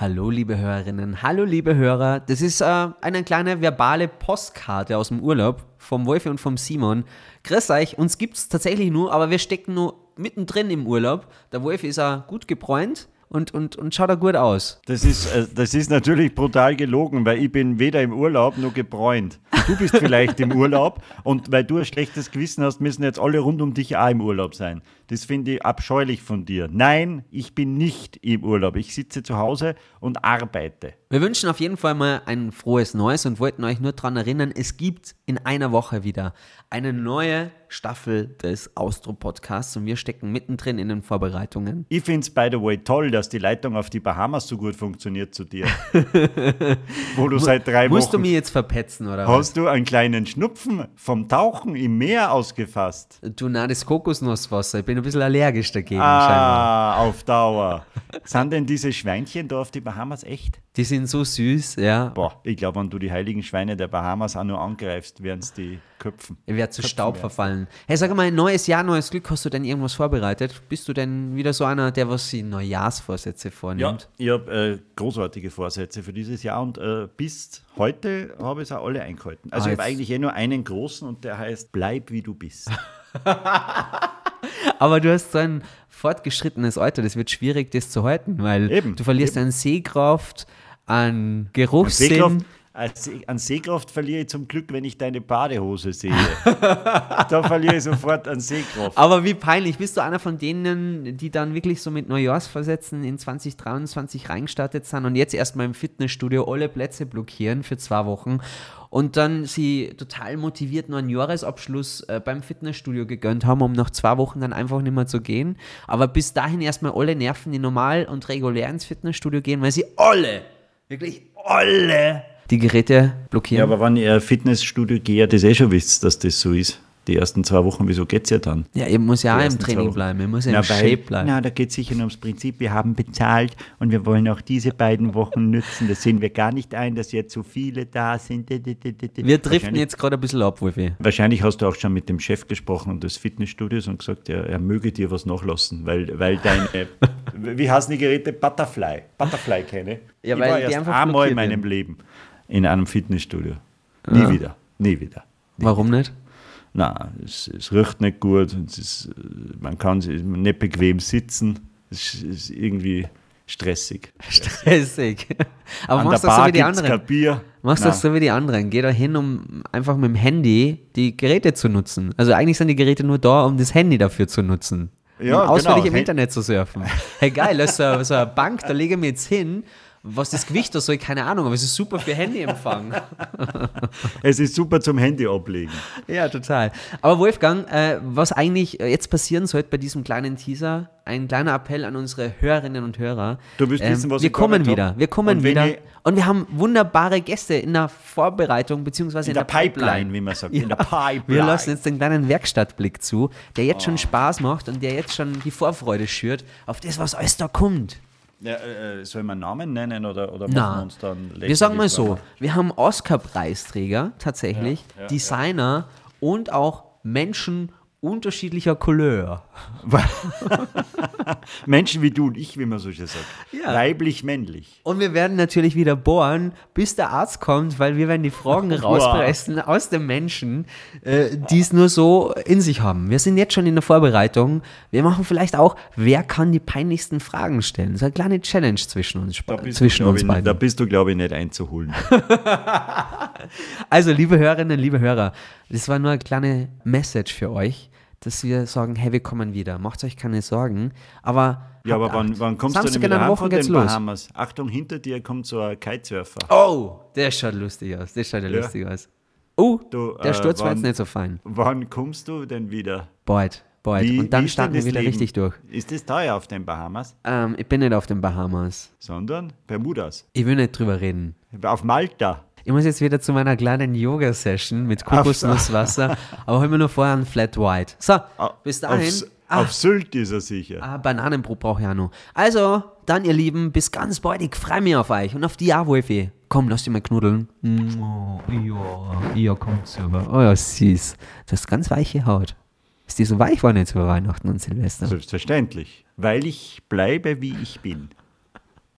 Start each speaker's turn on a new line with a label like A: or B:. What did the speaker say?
A: Hallo liebe Hörerinnen, hallo liebe Hörer. Das ist äh, eine kleine verbale Postkarte aus dem Urlaub vom Wolfi und vom Simon. Grüß euch, uns gibt es tatsächlich nur, aber wir stecken nur mittendrin im Urlaub. Der Wolfi ist auch gut gebräunt und, und, und schaut da gut aus.
B: Das ist, äh, das ist natürlich brutal gelogen, weil ich bin weder im Urlaub noch gebräunt. Du bist vielleicht im Urlaub und weil du ein schlechtes Gewissen hast, müssen jetzt alle rund um dich auch im Urlaub sein. Das finde ich abscheulich von dir. Nein, ich bin nicht im Urlaub. Ich sitze zu Hause und arbeite.
A: Wir wünschen auf jeden Fall mal ein frohes Neues und wollten euch nur daran erinnern, es gibt in einer Woche wieder eine neue Staffel des Austro-Podcasts und wir stecken mittendrin in den Vorbereitungen.
B: Ich finde es, by the way, toll, dass die Leitung auf die Bahamas so gut funktioniert zu dir. Wo du seit drei
A: Musst du
B: Wochen...
A: mich jetzt verpetzen, oder was?
B: Hast du einen kleinen Schnupfen vom Tauchen im Meer ausgefasst?
A: Du, na, das Kokosnusswasser. Ich bin ein bisschen allergisch dagegen, scheinbar.
B: Ah, auf Dauer. Sind denn diese Schweinchen da auf die Bahamas echt?
A: Die sind so süß, ja.
B: Boah, ich glaube, wenn du die heiligen Schweine der Bahamas auch nur angreifst, werden es die köpfen.
A: Ich werde zu
B: Köpfen
A: Staub
B: werden.
A: verfallen. Hey, sag mal, neues Jahr, neues Glück. Hast du denn irgendwas vorbereitet? Bist du denn wieder so einer, der was sich Neujahrsvorsätze
B: Ja,
A: vornimmt?
B: ich habe äh, großartige Vorsätze für dieses Jahr und äh, bis heute habe ich es auch alle eingehalten. Also
A: Ah,
B: ich habe eigentlich eh nur einen großen und der heißt Bleib wie du bist.
A: Aber du hast so ein fortgeschrittenes Alter, das wird schwierig, das zu halten, weil
B: Eben,
A: du verlierst an Sehkraft, an Geruchssinn.
B: An an Sehkraft verliere ich zum Glück, wenn ich deine Badehose sehe. da verliere ich sofort an Sehkraft.
A: Aber wie peinlich, bist du einer von denen, die dann wirklich so mit Neujahrsversätzen in 2023 reingestartet sind und jetzt erstmal im Fitnessstudio alle Plätze blockieren für zwei Wochen und dann sie total motiviert noch einen Jahresabschluss äh, beim Fitnessstudio gegönnt haben, um nach zwei Wochen dann einfach nicht mehr zu gehen. Aber bis dahin erstmal alle Nerven, die normal und regulär ins Fitnessstudio gehen, weil sie alle, wirklich alle, die Geräte
B: Ja,
A: blockieren.
B: aber wenn ihr Fitnessstudio geht, das eh schon wisst, dass das so ist. Die ersten zwei Wochen, wieso geht es ja dann?
A: Ja, ihr muss ja auch im Training bleiben, ihr muss ja
B: Na,
A: im Shape bleiben.
B: Na, da geht es sicher nur ums Prinzip. Wir haben bezahlt und wir wollen auch diese beiden Wochen nützen. Das sehen wir gar nicht ein, dass jetzt so viele da sind.
A: Wir driften jetzt gerade ein bisschen ab, Wolfi.
B: Wahrscheinlich hast du auch schon mit dem Chef gesprochen und des Fitnessstudios und gesagt, er, er möge dir was nachlassen, weil, weil deine, wie heißen die Geräte? Butterfly. Butterfly kenne.
A: Ja,
B: ich
A: weil
B: war
A: die
B: erst
A: einfach
B: einmal in meinem. Leben in einem Fitnessstudio. Nie wieder. Nie wieder.
A: Warum nicht?
B: Na, es, es riecht nicht gut, und es ist, äh, man kann sich nicht bequem sitzen. Es ist, ist irgendwie stressig.
A: Stressig. Aber machst das so wie die anderen. Machst
B: Na,
A: das so wie die anderen. Geh da hin, um einfach mit dem Handy die Geräte zu nutzen. Also eigentlich sind die Geräte nur da, um das Handy dafür zu nutzen.
B: Ja,
A: um ausführlich
B: genau.
A: im Internet zu surfen. Hey geil, das ist so, so eine Bank, da lege ich mir jetzt hin. Was das Gewicht da soll, keine Ahnung, aber es ist super für Handyempfang.
B: Es ist super zum Handy ablegen.
A: Ja, total. Aber Wolfgang, äh, was eigentlich jetzt passieren sollte bei diesem kleinen Teaser, ein kleiner Appell an unsere Hörerinnen und Hörer. Ähm,
B: Du willst wissen, was
A: wir
B: ich
A: kommen wieder.
B: hab?
A: Wir kommen
B: Und
A: wieder. und wir haben wunderbare Gäste in der Vorbereitung, beziehungsweise
B: In
A: in,
B: der Pipeline, wie man sagt. In der Pipeline.
A: Wir lassen jetzt den kleinen Werkstattblick zu, der jetzt
B: Oh.
A: schon Spaß macht und der jetzt schon die Vorfreude schürt auf das, was alles da kommt.
B: Ja, äh, soll man Namen nennen oder, oder machen wir uns dann
A: wir sagen mal so, wir haben Oscar-Preisträger tatsächlich,
B: Ja, ja,
A: Designer und auch Menschen unterschiedlicher Couleur.
B: Menschen wie du und ich, wie man so schön sagt.
A: Ja.
B: Weiblich, männlich.
A: Und wir werden natürlich wieder bohren, bis der Arzt kommt, weil wir werden die Fragen rauspressen aus den Menschen, äh, die es nur so in sich haben. Wir sind jetzt schon in der Vorbereitung. Wir machen vielleicht auch, wer kann die peinlichsten Fragen stellen? So eine kleine Challenge zwischen uns, zwischen
B: du,
A: uns beiden.
B: da bist du, glaube ich, nicht einzuholen.
A: Also, liebe Hörerinnen, liebe Hörer, das war nur eine kleine Message für euch, dass wir sagen, hey, wir kommen wieder. Macht euch keine Sorgen. Aber
B: Ja, aber wann, wann kommst du
A: Samstag
B: denn
A: in
B: wieder heim von den
A: los.
B: Bahamas? Achtung, hinter dir kommt so ein Kitesurfer.
A: Oh, der schaut lustig aus. Der schaut ja,
B: Ja.
A: lustig aus. Oh,
B: Du,
A: der
B: äh,
A: Sturz war
B: wann-
A: jetzt nicht so fein.
B: Wann kommst du denn wieder?
A: Bald, bald.
B: Wie-
A: Und dann
B: denn
A: starten wir wieder
B: Leben?
A: richtig durch.
B: Ist das teuer auf den Bahamas?
A: Ähm, ich bin nicht auf den Bahamas.
B: Sondern Bermudas.
A: Ich will nicht drüber reden.
B: Auf Malta.
A: Ich muss jetzt wieder zu meiner kleinen Yoga-Session mit Kokosnusswasser, aber mir nur vorher ein Flat White. So, bis dahin.
B: Auf,
A: Ah,
B: auf Sylt ist er sicher.
A: ah, Bananenbrot brauche ich auch noch. Also, dann ihr Lieben, bis ganz bald. Ich freue mich auf euch und auf die auch, Wolfi. Komm, lass dich mal knuddeln. Oh, ja, ja, kommt super. Oh ja, süß. Du hast ganz weiche Haut. Ist die so weich geworden jetzt über Weihnachten und Silvester?
B: Selbstverständlich. Weil ich bleibe, wie ich bin.